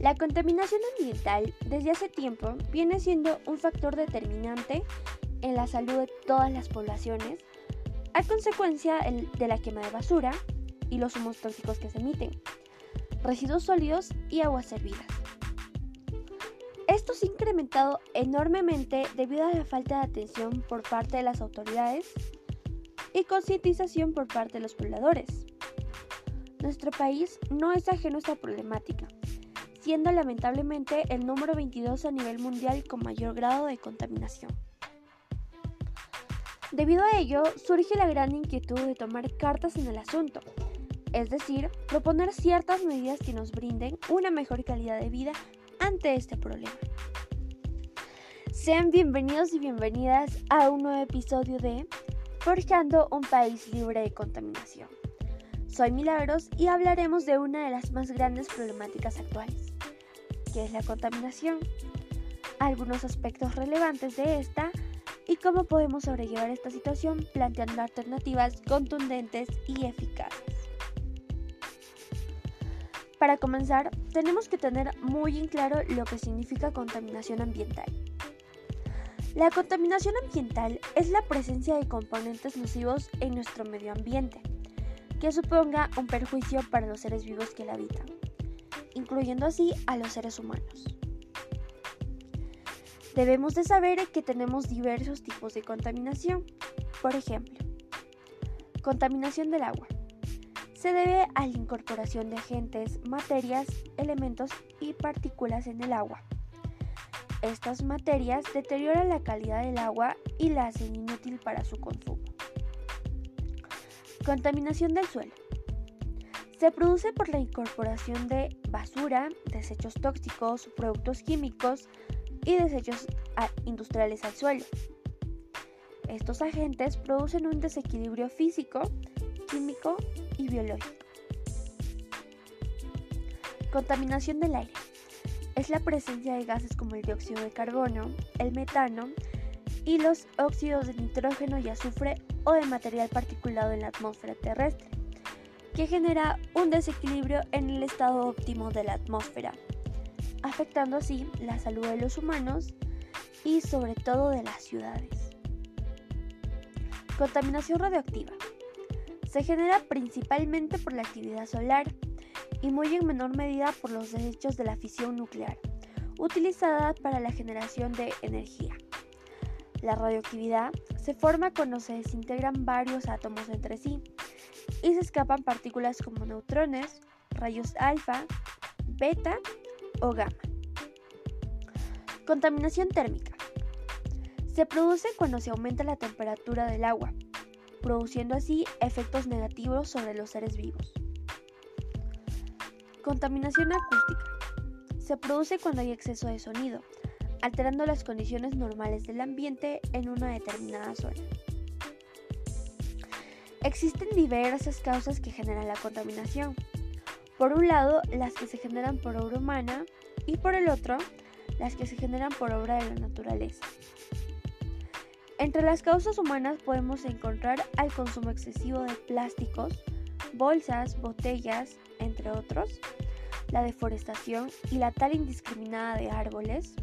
La contaminación ambiental desde hace tiempo viene siendo un factor determinante en la salud de todas las poblaciones a consecuencia de la quema de basura y los humos tóxicos que se emiten, residuos sólidos y aguas hervidas. Esto se ha incrementado enormemente debido a la falta de atención por parte de las autoridades y concientización por parte de los pobladores. Nuestro país no es ajeno a esta problemática siendo lamentablemente el número 22 a nivel mundial con mayor grado de contaminación. Debido a ello, surge la gran inquietud de tomar cartas en el asunto, es decir, proponer ciertas medidas que nos brinden una mejor calidad de vida ante este problema. Sean bienvenidos y bienvenidas a un nuevo episodio de Forjando un país libre de contaminación. Soy Milagros y hablaremos de una de las más grandes problemáticas actuales, qué es la contaminación, algunos aspectos relevantes de esta y cómo podemos sobrellevar esta situación planteando alternativas contundentes y eficaces. Para comenzar, tenemos que tener muy en claro lo que significa contaminación ambiental. La contaminación ambiental es la presencia de componentes nocivos en nuestro medio ambiente, que suponga un perjuicio para los seres vivos que la habitan incluyendo así a los seres humanos. Debemos de saber que tenemos diversos tipos de contaminación. Por ejemplo, contaminación del agua. Se debe a la incorporación de agentes, materias, elementos y partículas en el agua. Estas materias deterioran la calidad del agua y la hacen inútil para su consumo. Contaminación del suelo. Se produce por la incorporación de basura, desechos tóxicos, productos químicos y desechos industriales al suelo. Estos agentes producen un desequilibrio físico, químico y biológico. Contaminación del aire. Es la presencia de gases como el dióxido de carbono, el metano y los óxidos de nitrógeno y azufre o de material particulado en la atmósfera terrestre que genera un desequilibrio en el estado óptimo de la atmósfera, afectando así la salud de los humanos y sobre todo de las ciudades. Contaminación radioactiva. Se genera principalmente por la actividad solar y muy en menor medida por los desechos de la fisión nuclear, utilizada para la generación de energía. La radioactividad se forma cuando se desintegran varios átomos entre sí y se escapan partículas como neutrones, rayos alfa, beta o gamma. Contaminación térmica. Se produce cuando se aumenta la temperatura del agua, produciendo así efectos negativos sobre los seres vivos. Contaminación acústica. Se produce cuando hay exceso de sonido, alterando las condiciones normales del ambiente en una determinada zona. Existen diversas causas que generan la contaminación. Por un lado, las que se generan por obra humana y por el otro, las que se generan por obra de la naturaleza. Entre las causas humanas podemos encontrar al consumo excesivo de plásticos, bolsas, botellas, entre otros, la deforestación y la tala indiscriminada de árboles,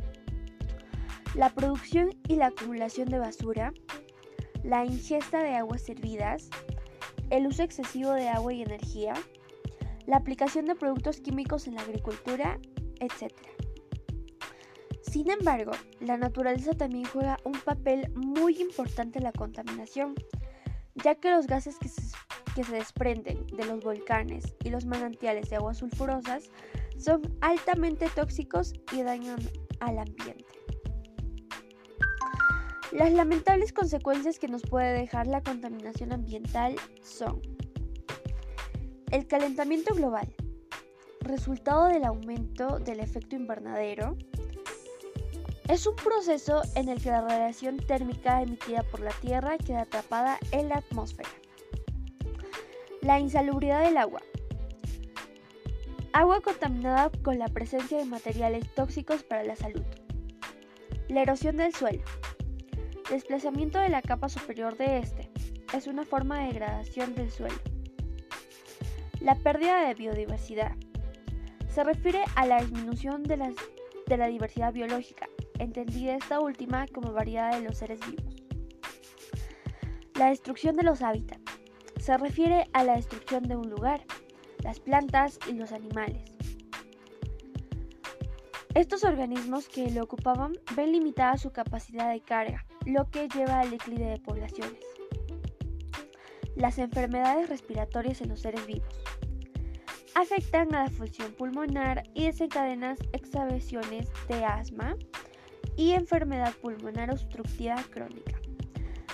la producción y la acumulación de basura, la ingesta de aguas servidas, el uso excesivo de agua y energía, la aplicación de productos químicos en la agricultura, etc. Sin embargo, la naturaleza también juega un papel muy importante en la contaminación, ya que los gases que se, que se desprenden de los volcanes y los manantiales de aguas sulfurosas son altamente tóxicos y dañan al ambiente. Las lamentables consecuencias que nos puede dejar la contaminación ambiental son el calentamiento global, resultado del aumento del efecto invernadero, es un proceso en el que la radiación térmica emitida por la Tierra queda atrapada en la atmósfera. La insalubridad del agua. Agua contaminada con la presencia de materiales tóxicos para la salud. La erosión del suelo. Desplazamiento de la capa superior de este es una forma de degradación del suelo. La pérdida de biodiversidad. se refiere a la disminución de, de la diversidad biológica, entendida esta última como variedad de los seres vivos. La destrucción de los hábitats se refiere a la destrucción de un lugar, las plantas y los animales. Estos organismos que lo ocupaban ven limitada su capacidad de carga, lo que lleva al declive de poblaciones. Las enfermedades respiratorias en los seres vivos afectan a la función pulmonar y desencadenan exhalaciones de asma y enfermedad pulmonar obstructiva crónica,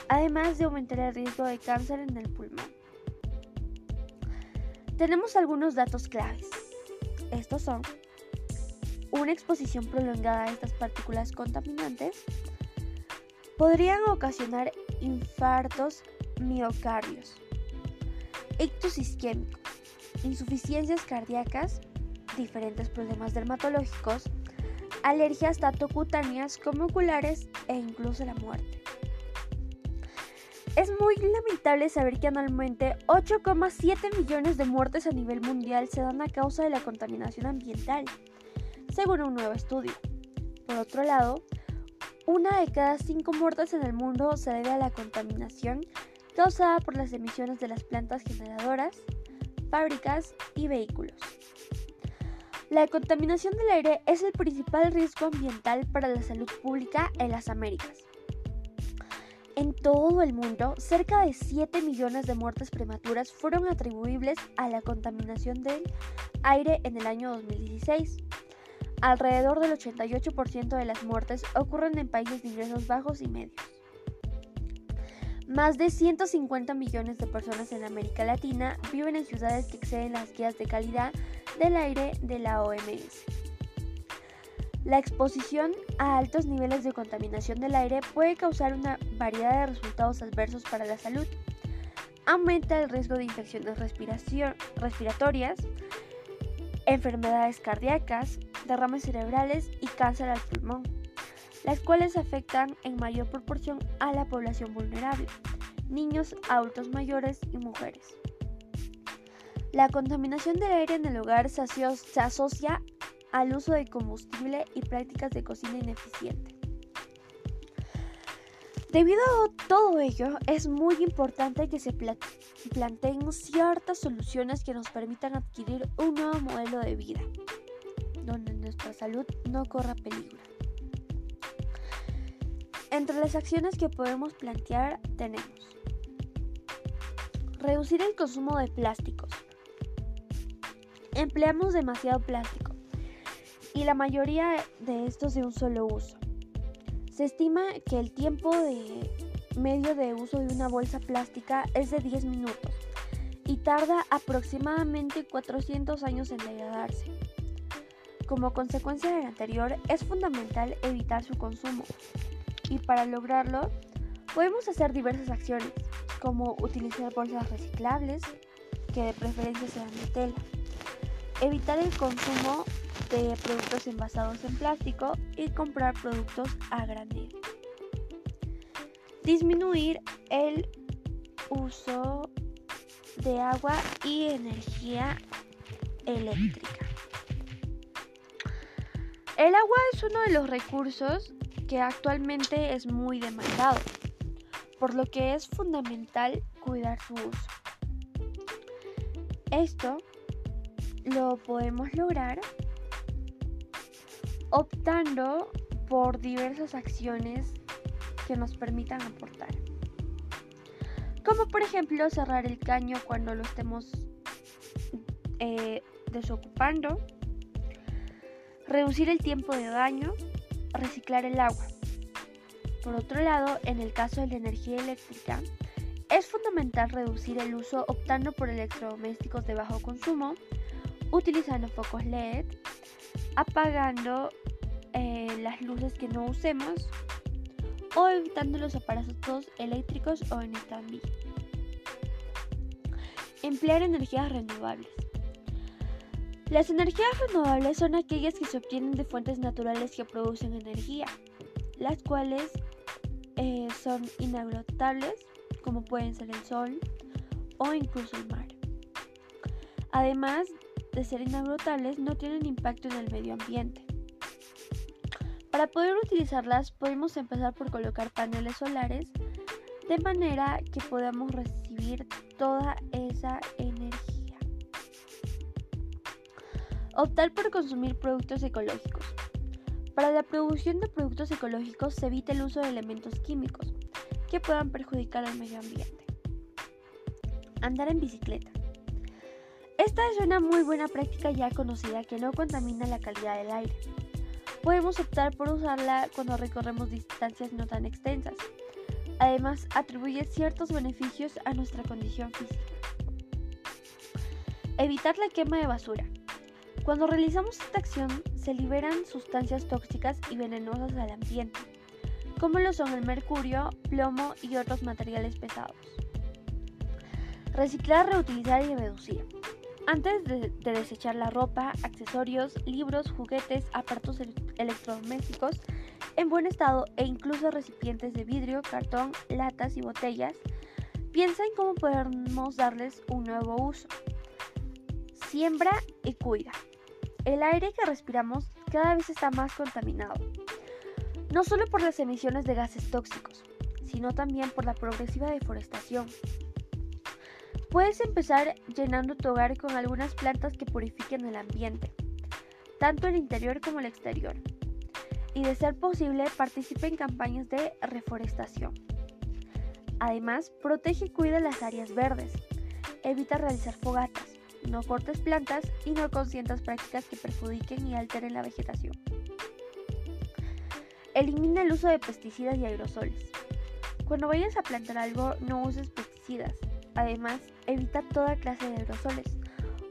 además de aumentar el riesgo de cáncer en el pulmón. Tenemos algunos datos claves. Estos son una exposición prolongada a estas partículas contaminantes podrían ocasionar infartos miocardios, ictus isquémicos, insuficiencias cardíacas, diferentes problemas dermatológicos, alergias tanto cutáneas como oculares e incluso la muerte. Es muy lamentable saber que anualmente 8,7 millones de muertes a nivel mundial se dan a causa de la contaminación ambiental, según un nuevo estudio. Por otro lado, una de cada cinco muertes en el mundo se debe a la contaminación causada por las emisiones de las plantas generadoras, fábricas y vehículos. La contaminación del aire es el principal riesgo ambiental para la salud pública en las Américas. En todo el mundo, cerca de 7 millones de muertes prematuras fueron atribuibles a la contaminación del aire en el año 2016. Alrededor del 88% de las muertes ocurren en países de ingresos bajos y medios. Más de 150 millones de personas en América Latina viven en ciudades que exceden las guías de calidad del aire de la OMS. La exposición a altos niveles de contaminación del aire puede causar una variedad de resultados adversos para la salud. Aumenta el riesgo de infecciones respiratorias, enfermedades cardíacas, derrames cerebrales y cáncer al pulmón, las cuales afectan en mayor proporción a la población vulnerable, niños, adultos mayores y mujeres. La contaminación del aire en el hogar se asocia al uso de combustible y prácticas de cocina ineficiente. Debido a todo ello, es muy importante que se planteen ciertas soluciones que nos permitan adquirir un nuevo modelo de vida, donde nuestra salud no corra peligro. Entre las acciones que podemos plantear tenemos reducir el consumo de plásticos. Empleamos demasiado plástico y la mayoría de estos de un solo uso. Se estima que el tiempo de medio de uso de una bolsa plástica es de 10 minutos y tarda aproximadamente 400 años en degradarse. Como consecuencia del anterior, es fundamental evitar su consumo y para lograrlo podemos hacer diversas acciones, como utilizar bolsas reciclables, que de preferencia sean de tela, evitar el consumo de productos envasados en plástico y comprar productos a granel. Disminuir el uso de agua y energía eléctrica. El agua es uno de los recursos que actualmente es muy demandado, por lo que es fundamental cuidar su uso. Esto lo podemos lograr optando por diversas acciones que nos permitan aportar. Como por ejemplo cerrar el caño cuando lo estemos eh, desocupando, reducir el tiempo de daño, reciclar el agua. Por otro lado, en el caso de la energía eléctrica, es fundamental reducir el uso optando por electrodomésticos de bajo consumo, utilizando focos LED, apagando eh, las luces que no usemos o evitando los aparatos eléctricos o en stand Emplear energías renovables. Las energías renovables son aquellas que se obtienen de fuentes naturales que producen energía, las cuales eh, son inagotables, como pueden ser el sol o incluso el mar. Además de ser inagotables, no tienen impacto en el medio ambiente. Para poder utilizarlas podemos empezar por colocar paneles solares de manera que podamos recibir toda esa energía. Optar por consumir productos ecológicos. Para la producción de productos ecológicos se evita el uso de elementos químicos que puedan perjudicar al medio ambiente. Andar en bicicleta. Esta es una muy buena práctica ya conocida que no contamina la calidad del aire podemos optar por usarla cuando recorremos distancias no tan extensas. Además, atribuye ciertos beneficios a nuestra condición física. Evitar la quema de basura. Cuando realizamos esta acción, se liberan sustancias tóxicas y venenosas al ambiente, como lo son el mercurio, plomo y otros materiales pesados. Reciclar, reutilizar y reducir. Antes de, desechar la ropa, accesorios, libros, juguetes, aparatos electrodomésticos en buen estado e incluso recipientes de vidrio, cartón, latas y botellas, piensa en cómo podemos darles un nuevo uso. Siembra y cuida. El aire que respiramos cada vez está más contaminado, no solo por las emisiones de gases tóxicos, sino también por la progresiva deforestación, Puedes empezar llenando tu hogar con algunas plantas que purifiquen el ambiente, tanto el interior como el exterior. Y de ser posible, participe en campañas de reforestación. Además, protege y cuida las áreas verdes. Evita realizar fogatas. No cortes plantas y no consientas prácticas que perjudiquen y alteren la vegetación. Elimina el uso de pesticidas y aerosoles. Cuando vayas a plantar algo, no uses pesticidas. Además, evita toda clase de aerosoles,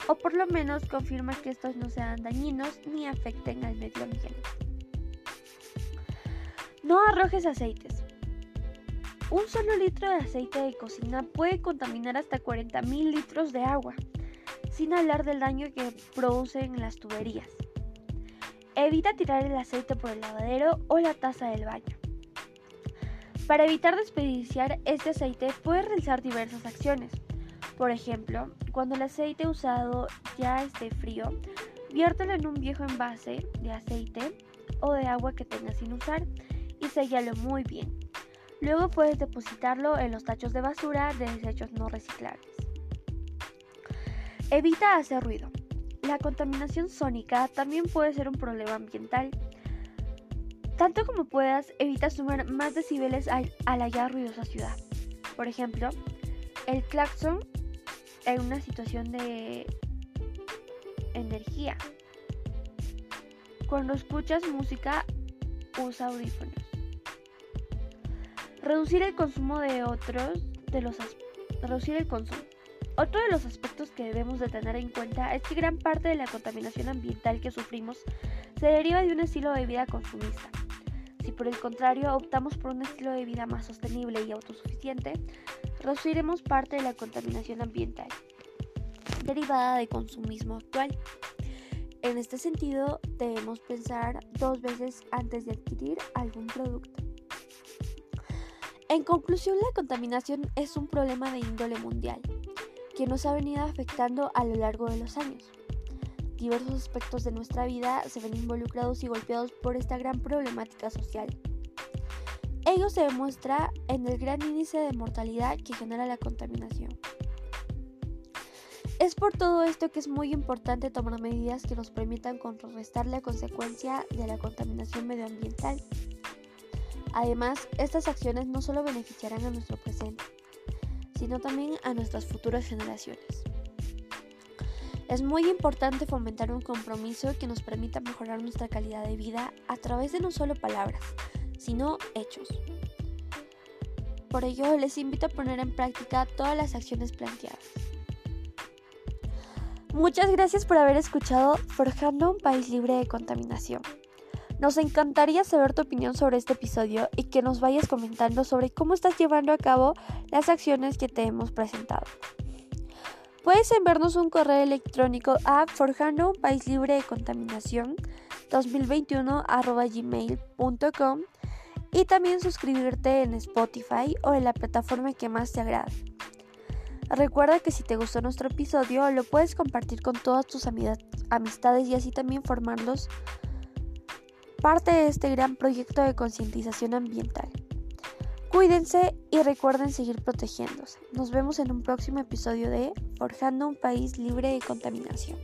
o por lo menos confirma que estos no sean dañinos ni afecten al medio ambiente. No arrojes aceites. Un solo litro de aceite de cocina puede contaminar hasta 40.000 litros de agua, sin hablar del daño que producen las tuberías. Evita tirar el aceite por el lavadero o la taza del baño. Para evitar desperdiciar este aceite puedes realizar diversas acciones. Por ejemplo, cuando el aceite usado ya esté frío, viértelo en un viejo envase de aceite o de agua que tengas sin usar y séllalo muy bien. Luego puedes depositarlo en los tachos de basura de desechos no reciclables. Evita hacer ruido. La contaminación sónica también puede ser un problema ambiental tanto como puedas, evita sumar más decibeles al, la ya ruidosa ciudad. Por ejemplo, el claxon en una situación de energía. Cuando escuchas música, usa audífonos. Reducir el consumo de otros de los reducir el consumo. Otro de los aspectos que debemos de tener en cuenta es que gran parte de la contaminación ambiental que sufrimos se deriva de un estilo de vida consumista. Si por el contrario optamos por un estilo de vida más sostenible y autosuficiente, reduciremos parte de la contaminación ambiental derivada del consumismo actual. En este sentido, debemos pensar dos veces antes de adquirir algún producto. En conclusión, la contaminación es un problema de índole mundial nos ha venido afectando a lo largo de los años diversos aspectos de nuestra vida se ven involucrados y golpeados por esta gran problemática social. Ello se demuestra en el gran índice de mortalidad que genera la contaminación. Es por todo esto que es muy importante tomar medidas que nos permitan contrarrestar la consecuencia de la contaminación medioambiental. Además, estas acciones no solo beneficiarán a nuestro presente, sino también a nuestras futuras generaciones. Es muy importante fomentar un compromiso que nos permita mejorar nuestra calidad de vida a través de no solo palabras, sino hechos. Por ello, les invito a poner en práctica todas las acciones planteadas. Muchas gracias por haber escuchado Forjando un País Libre de Contaminación. Nos encantaría saber tu opinión sobre este episodio y que nos vayas comentando sobre cómo estás llevando a cabo las acciones que te hemos presentado. Puedes enviarnos un correo electrónico a forjando un país libre de contaminación 2021 gmail.com y también suscribirte en Spotify o en la plataforma que más te agrade. Recuerda que si te gustó nuestro episodio, lo puedes compartir con todas tus amistades y así también formarlos parte de este gran proyecto de concientización ambiental. Cuídense y recuerden seguir protegiéndose. Nos vemos en un próximo episodio de Forjando un país libre de contaminación.